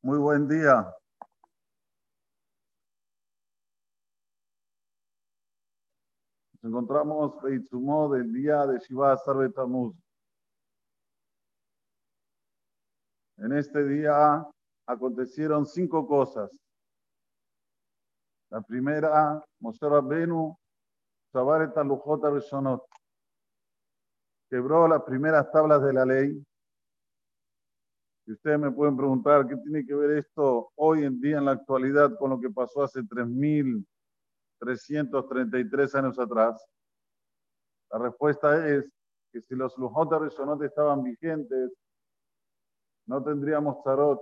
Muy buen día. Nos encontramos Beitzumó del día de Shiva Sarbe Tamuz. En este día acontecieron cinco cosas. La primera, Moshe Rabbenu, Shabaret Alujot Reshonot. Quebró las primeras tablas de la ley. Y ustedes me pueden preguntar, ¿qué tiene que ver esto hoy en día, en la actualidad, con lo que pasó hace 3.333 años atrás? La respuesta es que si los Lujot Reshonot estaban vigentes, no tendríamos tarot,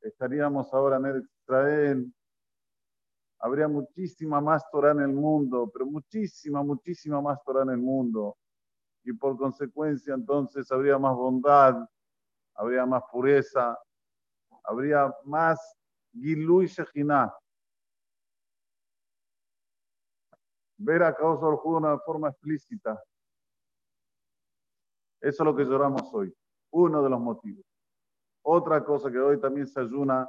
estaríamos ahora en Israel, habría muchísima más Torah en el mundo, pero muchísima, muchísima más Torah en el mundo. Y por consecuencia entonces habría más bondad, habría más pureza, habría más Gilui Shejinah. Ver a Causa del de una forma explícita. Eso es lo que lloramos hoy. Uno de los motivos. Otra cosa que hoy también se ayuna,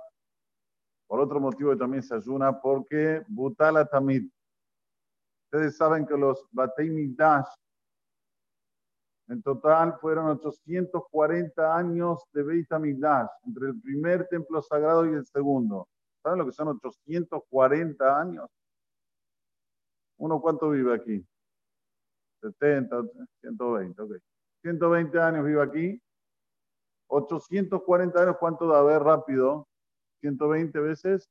por otro motivo también se ayuna, porque Butala Tamid. Ustedes saben que los Batei en total fueron 840 años de Beit HaMikdash, entre el primer templo sagrado y el segundo. ¿Saben lo que son 840 años? ¿Uno cuánto vive aquí? 70, 120, ok. 120 años vive aquí. 840 años, ¿cuánto da? Ver, rápido. 120 veces.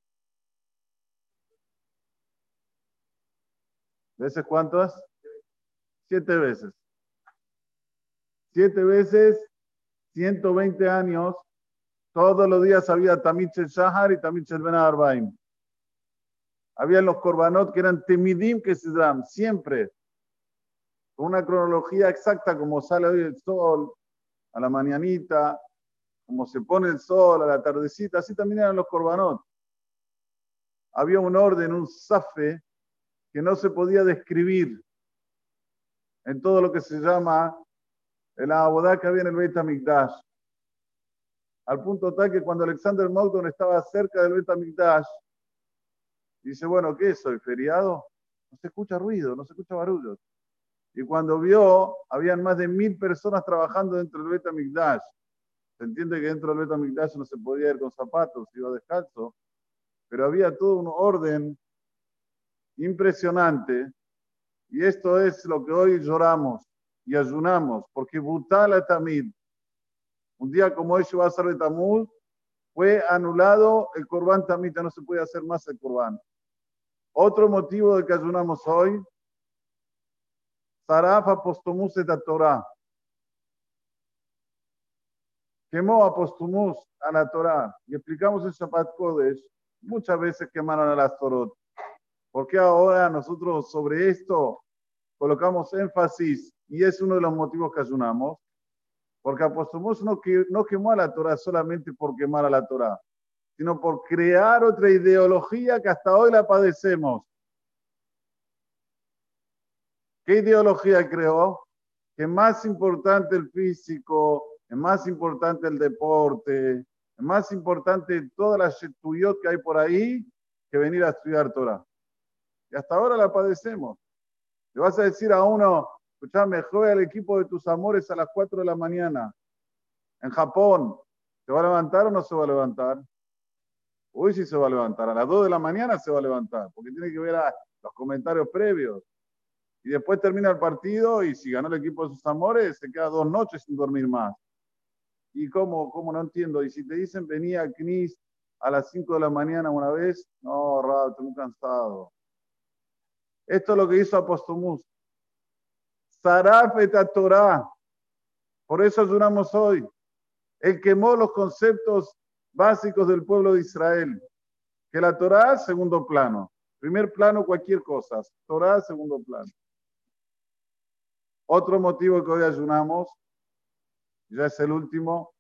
¿Veces cuántas? Siete veces. Siete veces, 120 años. Todos los días había Tamichel Shahar y Tamichel Ben Arbaim. Había los Korbanot que eran Temidim que se dan, siempre. Con una cronología exacta como sale hoy el sol, a la mañanita, como se pone el sol a la tardecita, así también eran los korbanot. Había un orden, un safe, que no se podía describir en todo lo que se llama el abodá que en el Beit HaMikdash. Al punto tal que cuando Alexander Mogdon estaba cerca del Beit HaMikdash, dice, bueno, ¿qué es hoy? ¿Feriado? No se escucha ruido, no se escucha barullo. Y cuando vio, habían más de mil personas trabajando dentro del Beit HaMikdash. Se entiende que dentro del Betamigdash no se podía ir con zapatos, iba descalzo, pero había todo un orden impresionante. Y esto es lo que hoy lloramos y ayunamos, porque Butala Tamid, un día como hoy va a ser de Tamuz, fue anulado el Corban Tamid, no se puede hacer más el Corban. Otro motivo de que ayunamos hoy, Saraf Apostomus de Torah quemó a a la Torah. Y explicamos en Shabbat Kodesh, muchas veces quemaron a las Torot. ¿Por qué ahora nosotros sobre esto colocamos énfasis? Y es uno de los motivos que ayunamos. Porque Apostumus no, no quemó a la Torah solamente por quemar a la Torah, sino por crear otra ideología que hasta hoy la padecemos. ¿Qué ideología creó? Que más importante el físico, es más importante el deporte, es más importante todas las estudios que hay por ahí que venir a estudiar Torah. Y hasta ahora la padecemos. Le vas a decir a uno, escuchame, juega el equipo de tus amores a las 4 de la mañana en Japón. ¿Se va a levantar o no se va a levantar? Uy, sí se va a levantar. A las 2 de la mañana se va a levantar, porque tiene que ver los comentarios previos. Y después termina el partido y si ganó el equipo de sus amores, se queda dos noches sin dormir más. ¿Y cómo, cómo no entiendo? Y si te dicen venía a Knis a las 5 de la mañana una vez, no, Rab, estoy muy cansado. Esto es lo que hizo Apostomus. Saraf et Torah. Por eso ayunamos hoy. Él quemó los conceptos básicos del pueblo de Israel. Que la Torah, segundo plano. Primer plano, cualquier cosa. Torah, segundo plano. Otro motivo que hoy ayunamos ya es el último,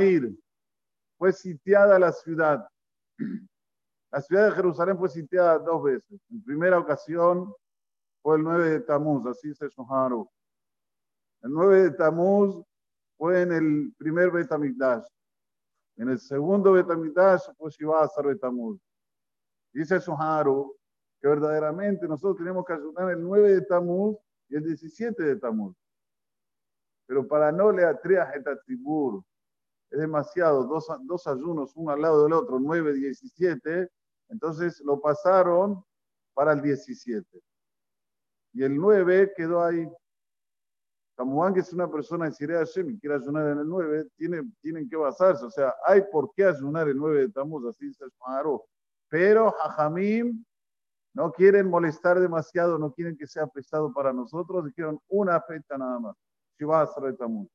ir fue sitiada la ciudad. La ciudad de Jerusalén fue sitiada dos veces. En primera ocasión fue el 9 de Tamuz, así se Shoharu. El 9 de Tamuz fue en el primer Betamigdash. En el segundo Betamitash, iba a ser Betamuz. Dice Suharu que verdaderamente nosotros tenemos que ayunar el 9 de Tamuz y el 17 de Tamuz. Pero para no le atreas Etatzibur, es demasiado, dos, dos ayunos uno al lado del otro, 9, 17, entonces lo pasaron para el 17. Y el 9 quedó ahí. Samuán, que es una persona de Sirea Hashem y quiere ayunar en el 9, tiene, tienen que basarse. O sea, hay por qué ayunar el 9 de Tamuz, así dice Shmaro. Pero Jajamim no quieren molestar demasiado, no quieren que sea pesado para nosotros, dijeron una fecha nada más. Shivas Tamuz.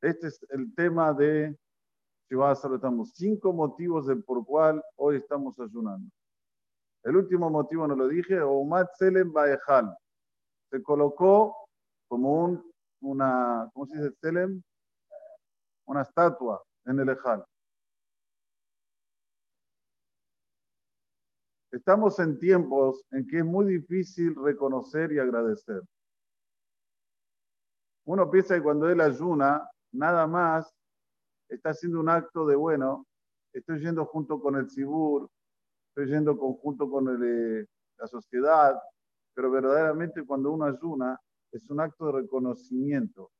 Este es el tema de Shivas Tamuz. Cinco motivos del por cual hoy estamos ayunando. El último motivo no lo dije, Omat Selem Baejal. Se colocó como un, una, ¿cómo se dice Selem? Una estatua en el Ejal. Estamos en tiempos en que es muy difícil reconocer y agradecer. Uno piensa que cuando él ayuna, nada más está haciendo un acto de, bueno, estoy yendo junto con el Sibur, estoy yendo conjunto con eh, la sociedad, pero verdaderamente cuando uno ayuna es un acto de reconocimiento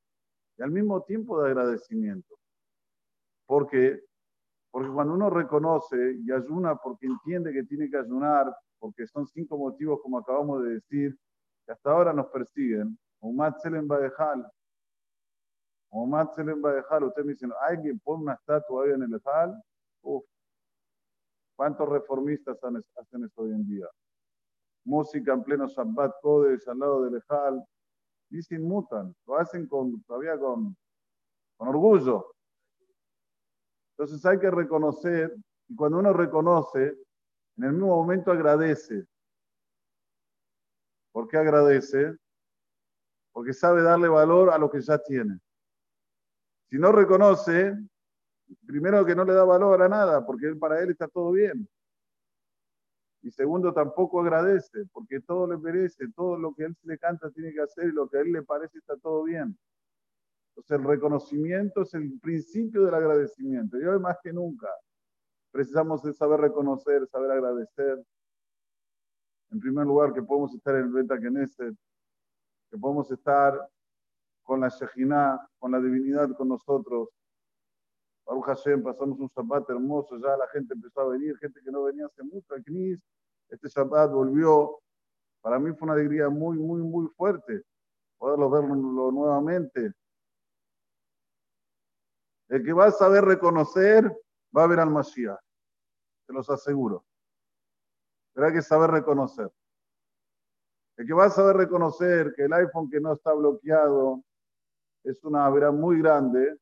y al mismo tiempo de agradecimiento. Porque porque cuando uno reconoce y ayuna porque entiende que tiene que ayunar, porque son cinco motivos, como acabamos de decir, que hasta ahora nos persiguen, Umat Selem Badejal, Umat Selem Badejal, usted me dice, ¿alguien pone una estatua ahí en el Ejal? Uf, ¿cuántos reformistas hacen esto hoy en día? Música en pleno Shabbat Kodesh al lado del Ejal, y se inmutan, lo hacen con, todavía con, con orgullo. Entonces hay que reconocer, y cuando uno reconoce, en el mismo momento agradece. ¿Por qué agradece? Porque sabe darle valor a lo que ya tiene. Si no reconoce, primero que no le da valor a nada, porque para él está todo bien. Y segundo, tampoco agradece, porque todo le merece, todo lo que él se le canta tiene que hacer y lo que a él le parece está todo bien. Entonces el reconocimiento es el principio del agradecimiento. Y hoy más que nunca precisamos saber reconocer, saber agradecer. En primer lugar, que podemos estar en el Beta Knesset, que podemos estar con la Shejinah, con la divinidad con nosotros. Baruch Hashem, pasamos un Shabbat hermoso, ya la gente empezó a venir, gente que no venía hace mucho al Knis. Este Shabbat volvió. Para mí fue una alegría muy, muy, muy fuerte poderlo verlo nuevamente. El que va a saber reconocer va a ver al Mashiach. Se los aseguro. Pero hay que saber reconocer. El que va a saber reconocer que el iPhone que no está bloqueado es una vera muy grande,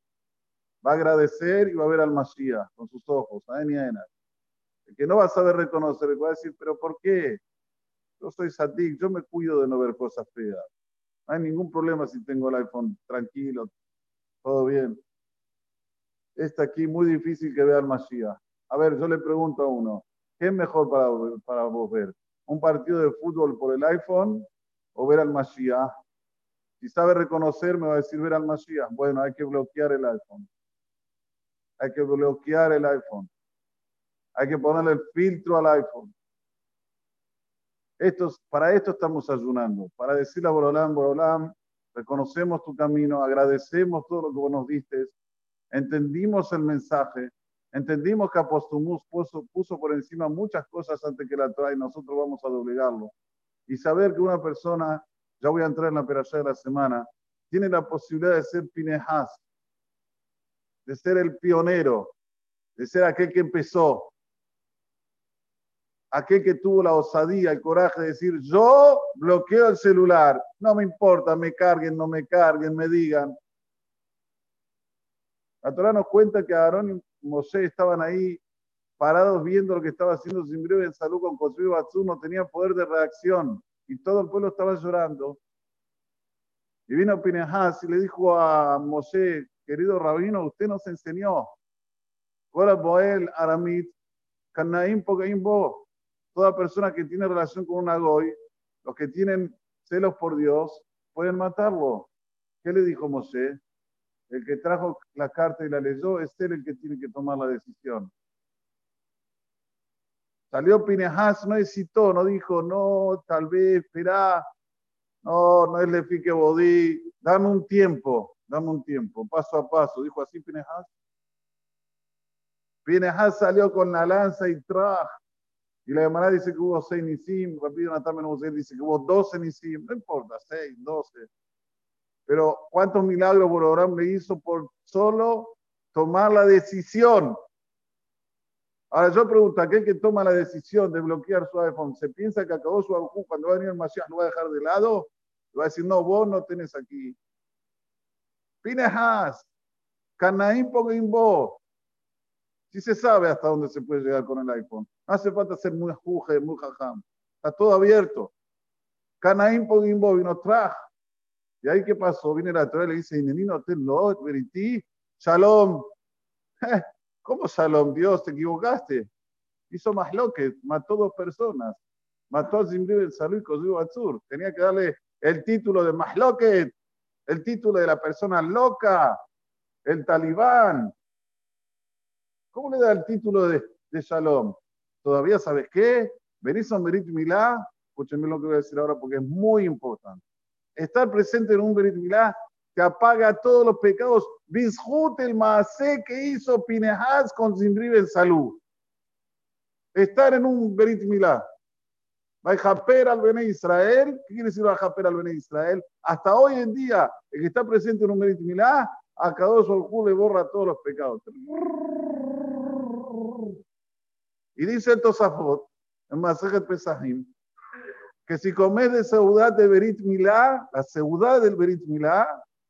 va a agradecer y va a ver al Mashiach con sus ojos, a El que no va a saber reconocer, va a decir, pero ¿por qué? Yo soy sadik, yo me cuido de no ver cosas feas. No hay ningún problema si tengo el iPhone tranquilo, todo bien está aquí muy difícil que vea al Mashiach. A ver, yo le pregunto a uno, ¿qué es mejor para, para vos ver? ¿Un partido de fútbol por el iPhone o ver al Mashiach? Si sabe reconocer, me va a decir ver al Mashiach. Bueno, hay que bloquear el iPhone. Hay que bloquear el iPhone. Hay que ponerle el filtro al iPhone. Estos, para esto estamos ayunando, para decirle a Borolam, Borolam, reconocemos tu camino, agradecemos todo lo que vos nos diste, entendimos el mensaje, entendimos que Apostumus puso, puso por encima muchas cosas antes que la trae, nosotros vamos a doblegarlo. Y saber que una persona, ya voy a entrar en la operación de la semana, tiene la posibilidad de ser Pinejas, de ser el pionero, de ser aquel que empezó, aquel que tuvo la osadía, el coraje de decir, yo bloqueo el celular, no me importa, me carguen, no me carguen, me digan, la Torah nos cuenta que Aarón y Mosé estaban ahí parados viendo lo que estaba haciendo Zimbreo en salud con Josué Batzú, no tenían poder de reacción y todo el pueblo estaba llorando. Y vino Pinehas y le dijo a Mosé, querido rabino, usted nos enseñó. Boel, Aramit, Canaim, Bo. Toda persona que tiene relación con un agoy, los que tienen celos por Dios, pueden matarlo. ¿Qué le dijo Mosé? el que trajo la carta y la leyó, es él el que tiene que tomar la decisión. Salió Pinehas, no hesitó, no dijo, no, tal vez, espera, no, no es Lefique Bodí, dame un tiempo, dame un tiempo, paso a paso. Dijo así Pinehas. Pinehas salió con la lanza y trajo. Y la hermana dice que hubo seis nisim, rápido Natán dice que hubo doce nisim, no importa, seis, doce. Pero ¿cuántos milagros Bororam le hizo por solo tomar la decisión? Ahora yo pregunto, aquel que toma la decisión de bloquear su iPhone, ¿se piensa que acabó su iPhone cuando va a venir el Mashiach lo va a dejar de lado? Le va a decir, no, vos no tenés aquí. Pinehas, Canaín vos. Si se sabe hasta dónde se puede llegar con el iPhone. No hace falta ser muy juje, muy jajam. Está todo abierto. Canaín vos vino traje. ¿Y ahí qué pasó? Viene la Torah y le dice, Inenino, tenlo, veriti, shalom. ¿Cómo shalom? Dios, te equivocaste. Hizo más lo que mató dos personas. Mató a Zimri el Salud y Kozibu Atzur. Tenía que darle el título de Mahloket, el título de la persona loca, el talibán. ¿Cómo le da el título de, de Shalom? ¿Todavía sabes qué? Venís a Berit Milá, escúchenme lo que voy a decir ahora porque es muy importante. Estar presente en un Berit Milá te apaga todos los pecados. Bisjut el maase que hizo Pinehaz con Zimri en salud. Estar en un Berit Milá. Japer al Bene Israel. ¿Qué quiere decir Japer al Bene Israel? Hasta hoy en día, el que está presente en un Berit Milá, a cada uno le borra todos los pecados. Y dice el Tosafot, en Masajet Pesahim, que si comes de seudad de Berit Milá, la seudad del Berit Milá,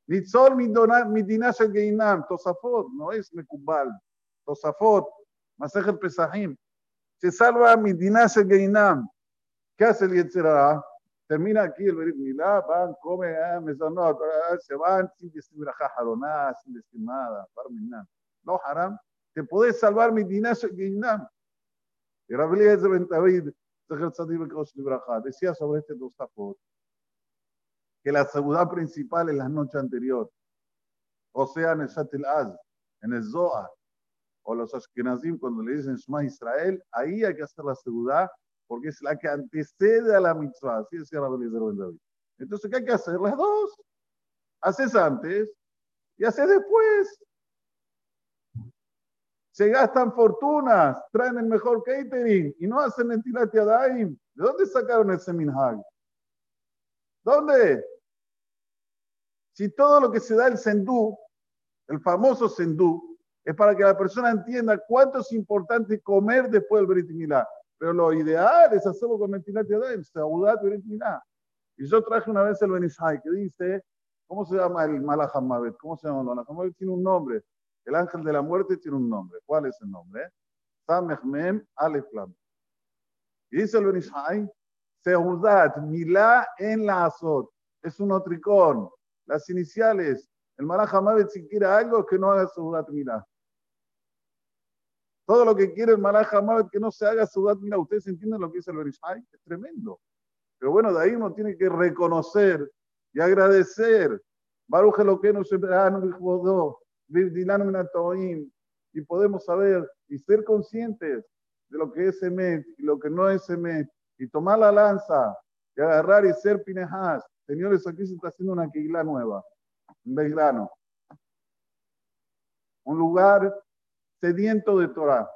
Nitzol midinash geinam, Tosafot, no es Mekubal, Tosafot, Masajet Pesahim, se salva midinash geinam. ¿Qué hace el Yetzirah? Termina aquí el Berit Milá, van, comen, no, se van sin decir Haroná, sin decir nada, no haram, te puedes salvar midinash geinam. Y Rabbi Eliezer Ben David, decía sobre este Tosafot que la seguridad principal es la noche anterior. O sea, en el Shatil Az, en el Zohar, o los Ashkenazim cuando le dicen Shema Israel, ahí hay que hacer la seguridad porque es la que antecede a la mitzvah. Así decía Rabbi Ben David. Entonces, ¿qué hay que hacer? Las dos. Haces antes y haces después se gastan fortunas, traen el mejor catering y no hacen Netilat Yadayim. ¿De dónde sacaron ese minhag? ¿Dónde? Si todo lo que se da el sendú, el famoso sendú, es para que la persona entienda cuánto es importante comer después del Brit. Pero lo ideal es hacerlo con Netilat Yadayim, Saudat. Y yo traje una vez el Benishai que dice, ¿cómo se llama el Malachamavet? ¿Cómo se llama el Malachamavet? Tiene un nombre. El ángel de la muerte tiene un nombre. ¿Cuál es el nombre? Samechmem Aleflam. Y dice el Benishai, Seudat, Milá en la Azot. Es un otricón. Las iniciales. El Malach si quiere algo, que no haga Seudat Milá. Todo lo que quiere el Malach que no se haga Seudat Milá. ¿Ustedes entienden lo que dice el Benishai? Es tremendo. Pero bueno, de ahí uno tiene que reconocer y agradecer. Baruch lo que no se y podemos saber y ser conscientes de lo que es Emet y lo que no es Emet, y tomar la lanza y agarrar y ser Pinehas. Señores, aquí se está haciendo una quigla nueva, en Belgrano. Un lugar sediento de Torah.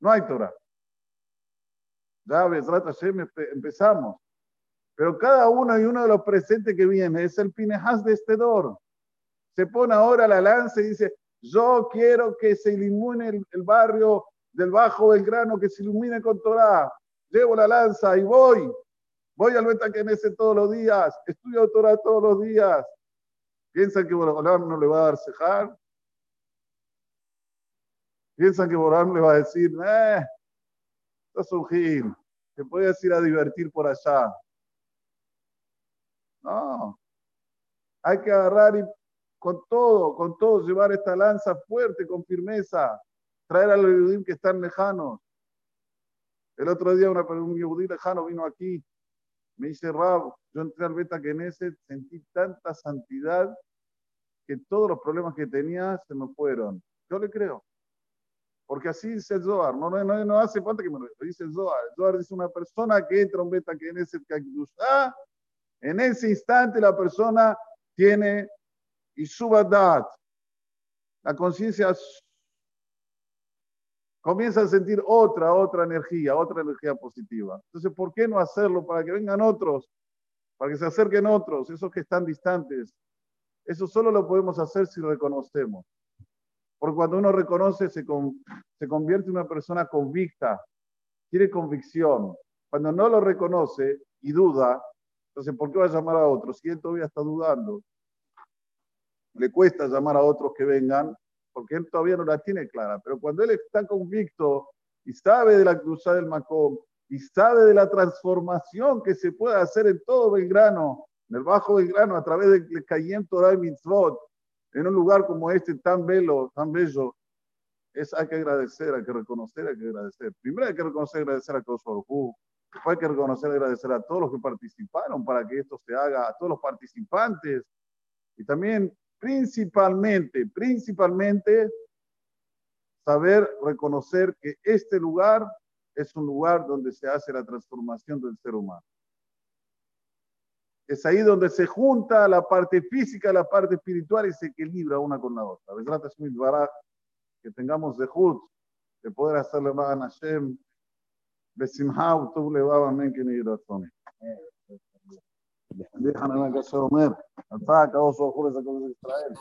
No hay Torah. Ya, empezamos. Pero cada uno y uno de los presentes que viene es el Pinehas de este dor se pone ahora la lanza y dice, yo quiero que se ilumine el, barrio del Bajo Belgrano, que se ilumine con Torah. Llevo la lanza y voy. Voy al Betaquenese todos los días, estudio Torah todos los días. ¿Piensan que Boram no le va a dar cejar? ¿Piensan que Boram le va a decir, eh, es un gil, te puedes ir a divertir por allá? No, hay que agarrar y con todo, con todo, llevar esta lanza fuerte, con firmeza, traer a los judíos que están lejanos. El otro día un judío lejano vino aquí, me dice Rab, yo entré al Beta Knesset, sentí tanta santidad que todos los problemas que tenía se me fueron. Yo le creo. Porque así dice el Zohar. No, no, no, hace falta que me lo dice el Zohar. El Zohar dice una persona que beta que en ese en ese instante la persona tiene y su verdad. La conciencia comienza a sentir otra, otra energía, otra energía positiva. Entonces, ¿por qué no hacerlo para que vengan otros? Para que se acerquen otros, esos que están distantes. Eso solo lo podemos hacer si reconocemos. Porque cuando uno reconoce, se, convierte en una persona convicta, tiene convicción. Cuando no lo reconoce y duda, entonces, ¿por qué va a llamar a otros? Si él todavía está dudando, le cuesta llamar a otros que vengan, porque él todavía no la tiene clara. Pero cuando él está convicto y sabe de la cruzada del Macom y sabe de la transformación que se puede hacer en todo Belgrano, en el Bajo Belgrano, a través del Cayem Torah y Mitzvot, en un lugar como este tan bello, tan bello, es, hay que agradecer, hay que reconocer, hay que agradecer. Primero hay que reconocer agradecer a Kosovo, después hay que reconocer agradecer a todos los que participaron para que esto se haga, a todos los participantes, y también principalmente, principalmente, saber reconocer que este lugar es un lugar donde se hace la transformación del ser humano. Es ahí donde se junta la parte física, la parte espiritual y se equilibra una con la otra. Que tengamos de Jud, de poder hacerle más a Hashem, בשמחה וטוב לבב אמן כן יהי רצון. déjame que se omer. Ataca, oso, jures a ישראל.